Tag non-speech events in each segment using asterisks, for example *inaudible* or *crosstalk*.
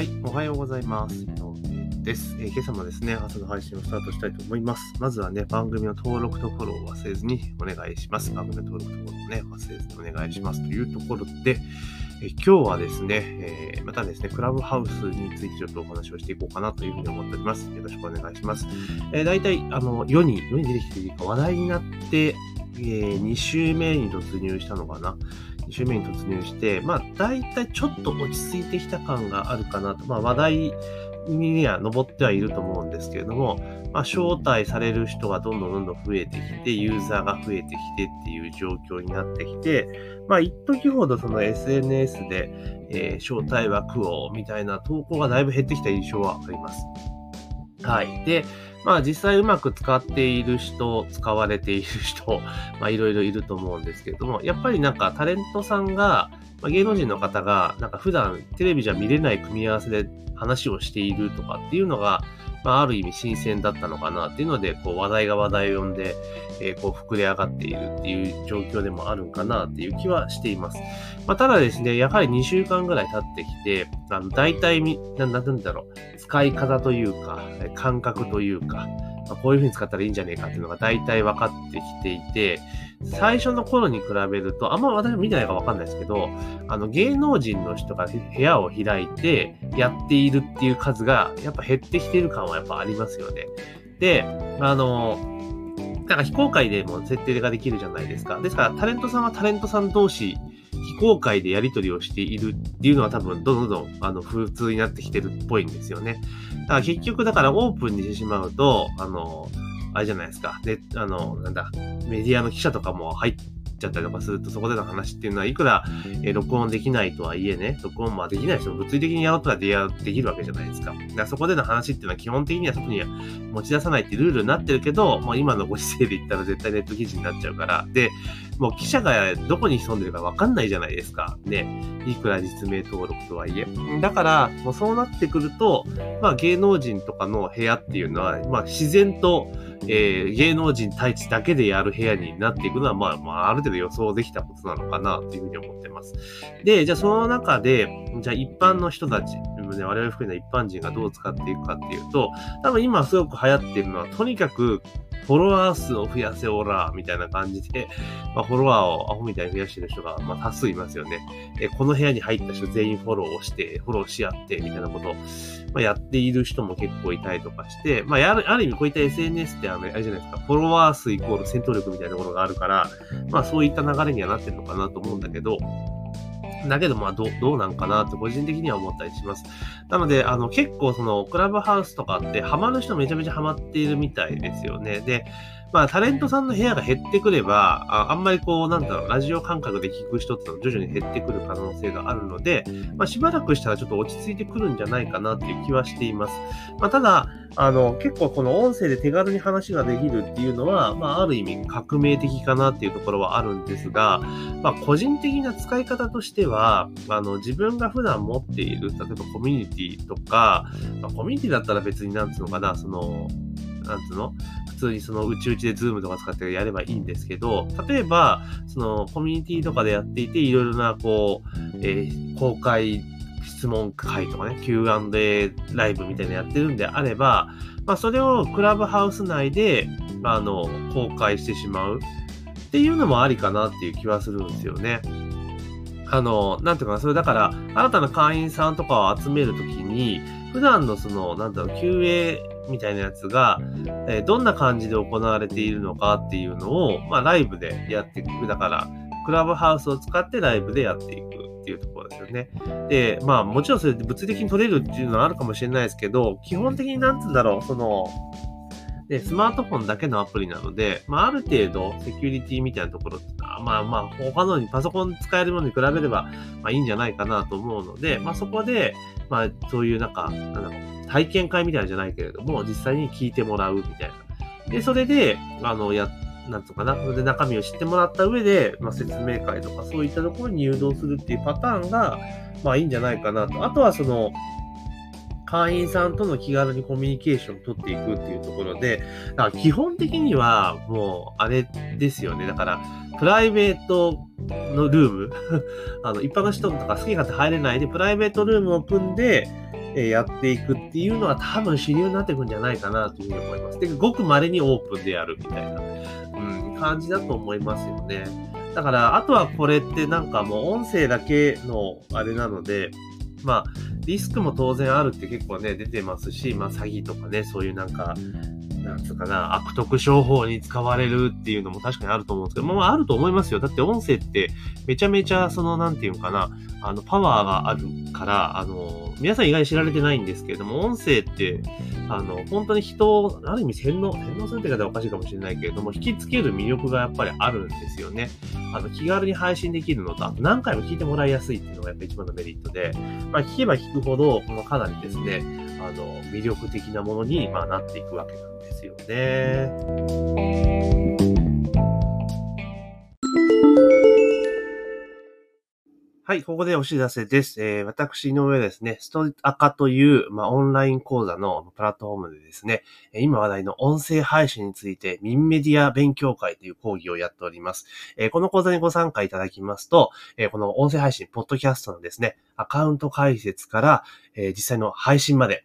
はい、おはようございます。井上です、えー、今朝もですね、朝の配信をスタートしたいと思います。まずはね、番組の登録とフォローを忘れずにお願いします。番組の登録とフォローをね、忘れずにお願いしますというところで、えー、今日はですね、えー、またですね、クラブハウスについてちょっとお話をしていこうかなというふうに思っております。よろしくお願いします。えー、大体、あの、世に、世に出てきていいか話題になって、えー、2週目に突入したのかな？2週目に突入して、まあ、大体ちょっと落ち着いてきた感があるかなと。まあ、話題には上ってはいると思うんですけれども、まあ、招待される人がどんどんどんどん増えてきて、ユーザーが増えてきてっていう状況になってきて、まあ、一時ほどその SNS で、えー、招待枠をみたいな投稿がだいぶ減ってきた印象はあります。はい。で、まあ実際うまく使っている人、使われている人、*laughs* まあいろいろいると思うんですけれども、やっぱりなんかタレントさんが、まあ、芸能人の方が、なんか普段テレビじゃ見れない組み合わせで話をしているとかっていうのが、まあ、ある意味新鮮だったのかなっていうので、こう話題が話題を呼んで、えー、こう膨れ上がっているっていう状況でもあるんかなっていう気はしています。まあ、ただですね、やはり2週間ぐらい経ってきて、あの、大体み、なんだろう、使い方というか、感覚というか、まあ、こういう風に使ったらいいんじゃねえかっていうのが大体分かってきていて、最初の頃に比べると、あんま私見てないか分かんないですけど、あの芸能人の人が部屋を開いてやっているっていう数がやっぱ減ってきてる感はやっぱありますよね。で、あの、なんか非公開でも設定ができるじゃないですか。ですからタレントさんはタレントさん同士公開でやり取りをしているっていうのは多分どんどんあの普通になってきてるっぽいんですよね。だから結局だからオープンにしてしまうと、あの、あれじゃないですか。で、あの、なんだ、メディアの記者とかも入っちゃったりとかすると、そこでの話っていうのは、いくら、えー、録音できないとはいえね、録音もできない人も物理的にやろうとはでできるわけじゃないですか。だからそこでの話っていうのは基本的には外に持ち出さないってルールになってるけど、もう今のご時世で言ったら絶対ネット記事になっちゃうから、で、もう記者がどこに潜んでるかわかんないじゃないですか。ね。いくら実名登録とはいえ。だから、もうそうなってくると、まあ芸能人とかの部屋っていうのは、まあ自然と、えー、芸能人対地だけでやる部屋になっていくのは、まあ、まあ、ある程度予想できたことなのかなというふうに思ってます。で、じゃあその中で、じゃあ一般の人たち、ね、我々含めた一般人がどう使っていくかっていうと、多分今すごく流行っているのは、とにかくフォロワー数を増やせオラみたいな感じで、*laughs* まあ、フォロワーをアホみたいに増やしてる人が、まあ、多数いますよね。えこの部屋に入った人全員フォローをして、フォローし合って、みたいなことを、まあ、やっている人も結構いたりとかして、まあ、ある意味こういった SNS ってあの、あれじゃないですか、フォロワー数イコール戦闘力みたいなところがあるから、まあ、そういった流れにはなってるのかなと思うんだけど、だけど、まあ、ど、どうなんかなって個人的には思ったりします。なので、あの、結構その、クラブハウスとかってハマる人めちゃめちゃハマっているみたいですよね。で、まあ、タレントさんの部屋が減ってくれば、ああんまりこう、なんだろう、ラジオ感覚で聞く人ってのは徐々に減ってくる可能性があるので、まあ、しばらくしたらちょっと落ち着いてくるんじゃないかなっていう気はしています。まあ、ただ、あの、結構この音声で手軽に話ができるっていうのは、まあ、ある意味革命的かなっていうところはあるんですが、まあ、個人的な使い方としては、あの、自分が普段持っている、例えばコミュニティとか、まあ、コミュニティだったら別になんつうのかな、その、なんつうの？通にそのうちうちでズームとか使ってやればいいんですけど、例えば、そのコミュニティとかでやっていて、いろいろな、こう、えー、公開質問会とかね、Q&A ライブみたいなのやってるんであれば、まあ、それをクラブハウス内で、あの、公開してしまうっていうのもありかなっていう気はするんですよね。あの、なんていうかな、それだから、新たな会員さんとかを集めるときに、普段のその、なんだろう、QA みたいなやつが、えー、どんな感じで行われているのかっていうのを、まあ、ライブでやっていく。だから、クラブハウスを使ってライブでやっていくっていうところですよね。で、まあ、もちろんそれで物理的に取れるっていうのはあるかもしれないですけど、基本的になんつうんだろう、その、で、スマートフォンだけのアプリなので、まあ、ある程度、セキュリティみたいなところってまあまあ、他のにパソコン使えるものに比べれば、まあいいんじゃないかなと思うので、まあそこで、まあそういうなんか、なんだろう、体験会みたいなじゃないけれども、実際に聞いてもらうみたいな。で、それで、あの、や、なんとかな、それで中身を知ってもらった上で、まあ説明会とかそういったところに誘導するっていうパターンが、まあいいんじゃないかなと。あとはその、会員さんとの気軽にコミュニケーションを取っていくっていうところで、だから基本的にはもうあれですよね。だから、プライベートのルーム *laughs* あの、一般の人とか好き勝手入れないで、プライベートルームを組んで、えやっていくっていうのは多分主流になっていくんじゃないかなというふうに思います。で、ごく稀にオープンでやるみたいな、うん、感じだと思いますよね。だから、あとはこれってなんかもう音声だけのあれなので、まあ、リスクも当然あるって結構ね、出てますし、まあ、詐欺とかね、そういうなんか、なんつうかな、悪徳商法に使われるっていうのも確かにあると思うんですけど、まあ、あると思いますよ。だって音声ってめちゃめちゃ、その、なんていうかな、あの、パワーがあるから、あの、皆さん意外に知られてないんですけれども、音声って、あの、本当に人を、ある意味洗脳、洗脳するって方はおかしいかもしれないけれども、引きつける魅力がやっぱりあるんですよね。あの、気軽に配信できるのと、あと何回も聞いてもらいやすいっていうのがやっぱ一番のメリットで、まあ、聞けば聞くほど、このかなりですね、あの、魅力的なものに、まあ、なっていくわけなんですよね。はい、ここでお知らせです。えー、私、井上ですね、ストアカという、まあ、オンライン講座のプラットフォームでですね、今話題の音声配信について、ミンメディア勉強会という講義をやっております。えー、この講座にご参加いただきますと、えー、この音声配信、ポッドキャストのですね、アカウント解説から、え実際の配信まで、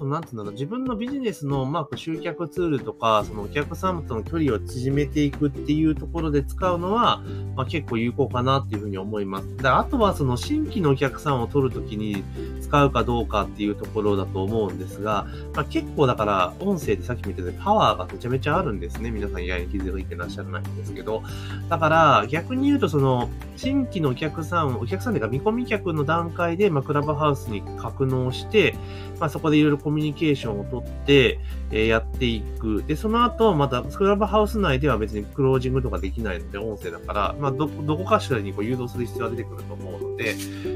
そのなんていうんだろう、自分のビジネスの、まあ、集客ツールとか、そのお客様との距離を縮めていくっていうところで使うのは、まあ、結構有効かなっていうふうに思います。で、あとはその新規のお客さんを取るときに使うかどうかっていうところだと思うんですが、まあ、結構だから、音声でさっきも言ったようにパワーがめちゃめちゃあるんですね。皆さん意外に気づいてらっしゃらないんですけど。だから、逆に言うとその、新規のお客さん、お客さんでか見込み客の段階で、まあ、クラブハウスに格納して、まあ、そこでいろいろコミュニケーションをとって、え、やっていく。で、その後、また、スクラブハウス内では別にクロージングとかできないので、音声だから、まあ、ど、どこかしらにこう誘導する必要が出てくると思うので、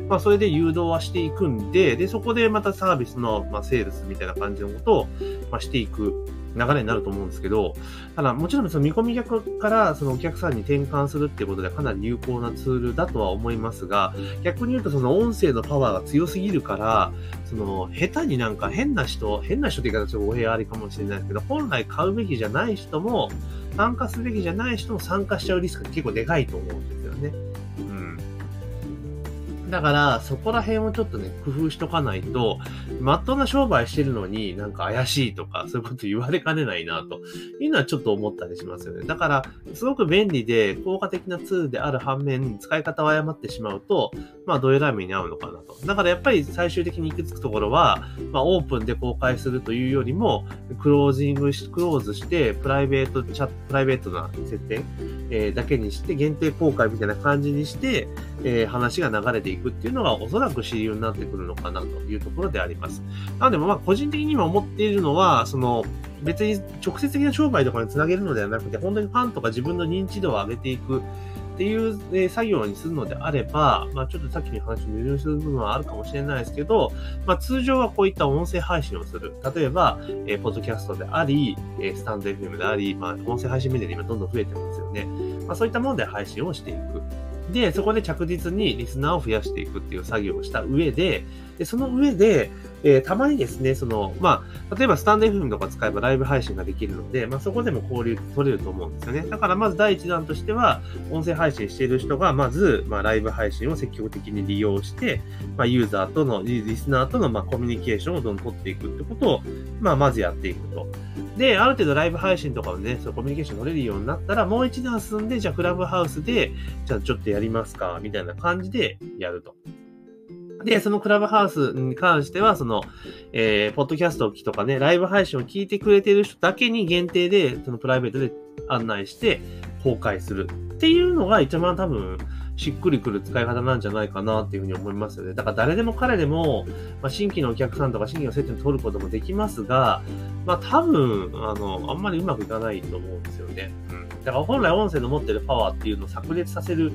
まあ、それで誘導はしていくんで、で、そこでまたサービスの、まあ、セールスみたいな感じのことを、まあ、していく。流れになると思うんですけど、ただもちろんその見込み客からそのお客さんに転換するっていうことでかなり有効なツールだとは思いますが、逆に言うとその音声のパワーが強すぎるから、その下手になんか変な人、変な人って言い方ちょっと語弊ありかもしれないですけど、本来買うべきじゃない人も、参加すべきじゃない人も参加しちゃうリスクが結構でかいと思うんですよね。だから、そこら辺をちょっとね、工夫しとかないと、まっとうな商売してるのになんか怪しいとか、そういうこと言われかねないな、というのはちょっと思ったりしますよね。だから、すごく便利で効果的なツールである反面、使い方を誤ってしまうと、まあ、どえらい目に遭うのかなと。だからやっぱり最終的に行き着くところは、まあ、オープンで公開するというよりも、クロージングし、クローズして、プライベートチャット、プライベートな設定、えー、だけにして、限定公開みたいな感じにして、えー、話が流れていくくっていうのがおそらく主流になってくるのかなというところであります。なので、まあ、個人的に今思っているのは、その、別に直接的な商売とかにつなげるのではなくて、本当にファンとか自分の認知度を上げていくっていう、え作業にするのであれば、まあ、ちょっとさっきの話に矛盾する部分はあるかもしれないですけど、まあ、通常はこういった音声配信をする。例えば、えー、ポッドキャストであり、えー、スタンド FM であり、まあ、音声配信メディアで今どんどん増えてますよね。まあ、そういったもので配信をしていく。で、そこで着実にリスナーを増やしていくっていう作業をした上で、でその上で、えー、たまにですね、その、まあ、例えばスタンド FM とか使えばライブ配信ができるので、まあ、そこでも交流取れると思うんですよね。だからまず第一弾としては、音声配信している人が、まず、まあ、ライブ配信を積極的に利用して、まあ、ユーザーとの、リスナーとの、まあ、コミュニケーションをどんどん取っていくってことを、まあ、まずやっていくと。で、ある程度ライブ配信とかをね、そのコミュニケーション取れるようになったら、もう一段進んで、じゃあクラブハウスで、じゃあちょっとやりますか、みたいな感じでやると。で、そのクラブハウスに関しては、その、えー、ポッドキャストとかね、ライブ配信を聞いてくれてる人だけに限定で、そのプライベートで案内して公開するっていうのが一番多分、しっくりくる使い方なんじゃないかなっていうふうに思いますよね。だから誰でも彼でも、まあ、新規のお客さんとか新規の接点取ることもできますが、まあ多分、あの、あんまりうまくいかないと思うんですよね。うん。だから本来音声の持ってるパワーっていうのを炸裂させる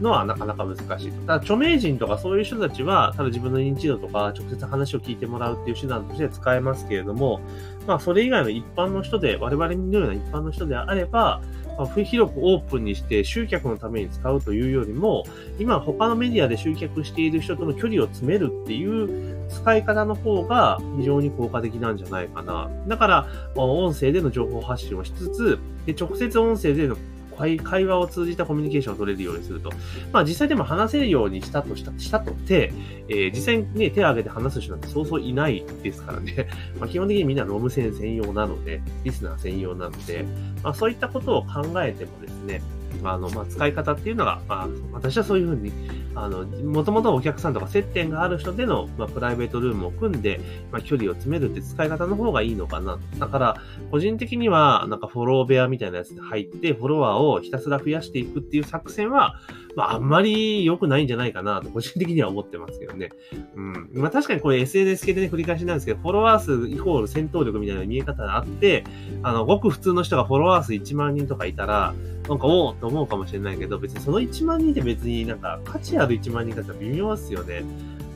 のはなかなか難しい。ただ、著名人とかそういう人たちは、ただ自分の認知度とか直接話を聞いてもらうっていう手段として使えますけれども、まあ、それ以外の一般の人で、我々のような一般の人であれば、まあ、広くオープンにして集客のために使うというよりも、今他のメディアで集客している人との距離を詰めるっていう使い方の方が非常に効果的なんじゃないかな。だから、音声での情報発信をしつつ、で直接音声での会話を通じたコミュニケーションを取れるようにすると。まあ実際でも話せるようにしたとした、したとて、えー、実際にね、手を挙げて話す人なんてそうそういないですからね。*laughs* まあ基本的にみんなロム線専用なので、リスナー専用なので、まあそういったことを考えてもですね、あの、まあ、使い方っていうのが、まあ、私はそういうふうに、あの、もともとお客さんとか接点がある人での、まあ、プライベートルームを組んで、まあ、距離を詰めるって使い方の方がいいのかな。だから、個人的には、なんかフォロー部屋みたいなやつで入って、フォロワーをひたすら増やしていくっていう作戦は、まあ、あんまり良くないんじゃないかなと、個人的には思ってますけどね。うん。まあ、確かにこれ SNS 系でね、繰り返しなんですけど、フォロワー数イコール戦闘力みたいな見え方があって、あの、ごく普通の人がフォロワー数1万人とかいたら、なんか、おおと思うかもしれないけど、別にその1万人で別になんか価値ある1万人かって微妙ですよね。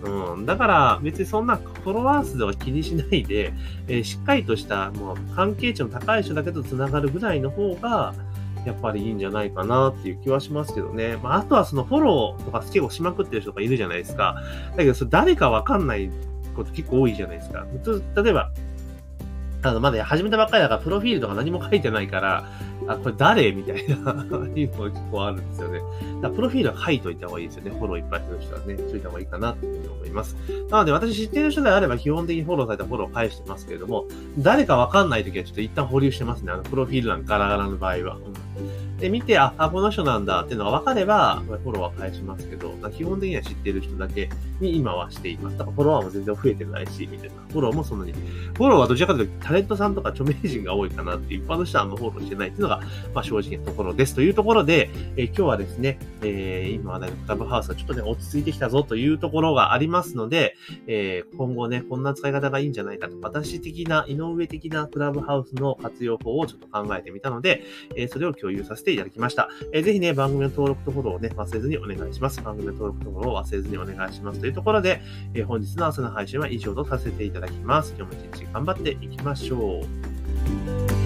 うん。だから、別にそんなフォロワー数では気にしないで、えー、しっかりとした、もう、関係値の高い人だけと繋がるぐらいの方が、やっぱりいいんじゃないかなっていう気はしますけどね。まあ、あとはそのフォローとか結構しまくってる人がいるじゃないですか。だけど、それ誰かわかんないこと結構多いじゃないですか。例えば、あの、まだ始めたばっかりだから、プロフィールとか何も書いてないから、あ、これ誰？みたいな *laughs* いうのが結構あるんですよね。だプロフィールは書いといた方がいいですよね。フォローいっぱいする人はね、しといた方がいいかなっていうふうに思います。なので、私知ってる人であれば基本的にフォローされたフォローを返してますけれども、誰かわかんないときはちょっと一旦保留してますね。あの、プロフィール欄ガラガラの場合は。うんで、見て、あ、あこの人なんだっていうのが分かれば、フォロワー返しますけど、基本的には知ってる人だけに今はしています。だからフォロワーも全然増えてないし、みたいな。フォローもそんなに。フォローはどちらかというとタレントさんとか著名人が多いかなって、一般の人はあんまフォローしてないっていうのが、まあ正直なところです。というところで、えー、今日はですね、えー、今話題のクラブハウスがちょっとね、落ち着いてきたぞというところがありますので、えー、今後ね、こんな使い方がいいんじゃないかと、私的な、井上的なクラブハウスの活用法をちょっと考えてみたので、えー、それを共有させていただきました。えー、ぜひね、番組の登録とフォローをね、忘れずにお願いします。番組の登録とフォローを忘れずにお願いします。というところで、えー、本日の朝の配信は以上とさせていただきます。今日も一日頑張っていきましょう。